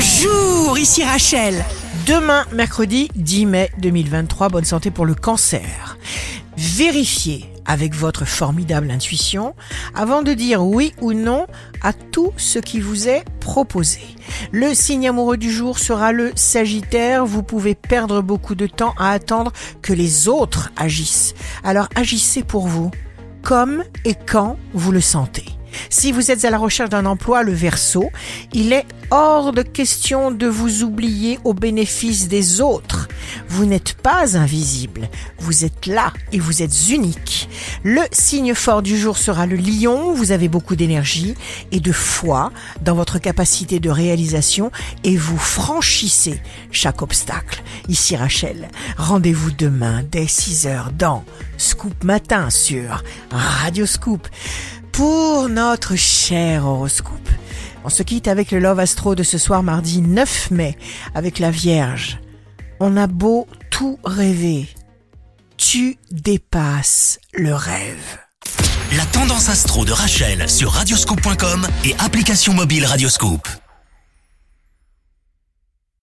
Bonjour, ici Rachel. Demain, mercredi 10 mai 2023, bonne santé pour le cancer. Vérifiez avec votre formidable intuition avant de dire oui ou non à tout ce qui vous est proposé. Le signe amoureux du jour sera le Sagittaire. Vous pouvez perdre beaucoup de temps à attendre que les autres agissent. Alors agissez pour vous, comme et quand vous le sentez. Si vous êtes à la recherche d'un emploi, le verso, il est hors de question de vous oublier au bénéfice des autres. Vous n'êtes pas invisible, vous êtes là et vous êtes unique. Le signe fort du jour sera le lion, vous avez beaucoup d'énergie et de foi dans votre capacité de réalisation et vous franchissez chaque obstacle. Ici Rachel, rendez-vous demain dès 6h dans Scoop Matin sur Radio Scoop pour notre cher horoscope. On se quitte avec le Love Astro de ce soir mardi 9 mai avec la Vierge. On a beau tout rêver, tu dépasses le rêve. La tendance astro de Rachel sur radioscope.com et application mobile Radioscope.